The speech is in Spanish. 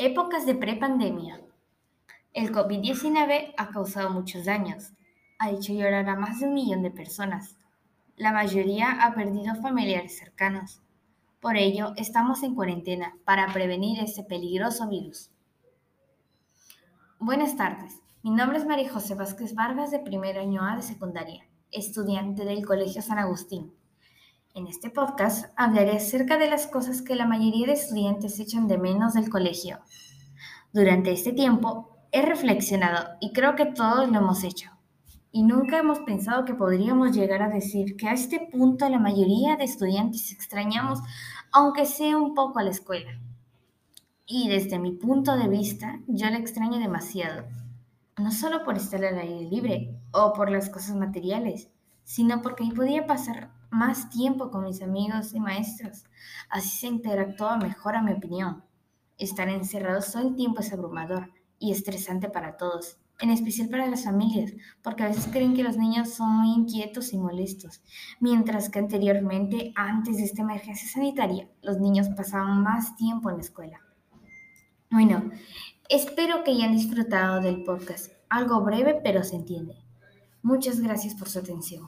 Épocas de prepandemia. El COVID-19 ha causado muchos daños. Ha hecho llorar a más de un millón de personas. La mayoría ha perdido familiares cercanos. Por ello, estamos en cuarentena para prevenir este peligroso virus. Buenas tardes. Mi nombre es María José Vázquez Vargas de primer año A de secundaria, estudiante del Colegio San Agustín. En este podcast hablaré acerca de las cosas que la mayoría de estudiantes echan de menos del colegio. Durante este tiempo he reflexionado y creo que todos lo hemos hecho. Y nunca hemos pensado que podríamos llegar a decir que a este punto la mayoría de estudiantes extrañamos, aunque sea un poco a la escuela. Y desde mi punto de vista, yo la extraño demasiado. No solo por estar al aire libre o por las cosas materiales, sino porque podía pasar más tiempo con mis amigos y maestros. Así se interactúa mejor a mi opinión. Estar encerrados todo el tiempo es abrumador y estresante para todos, en especial para las familias, porque a veces creen que los niños son muy inquietos y molestos, mientras que anteriormente, antes de esta emergencia sanitaria, los niños pasaban más tiempo en la escuela. Bueno, espero que hayan disfrutado del podcast, algo breve pero se entiende. Muchas gracias por su atención.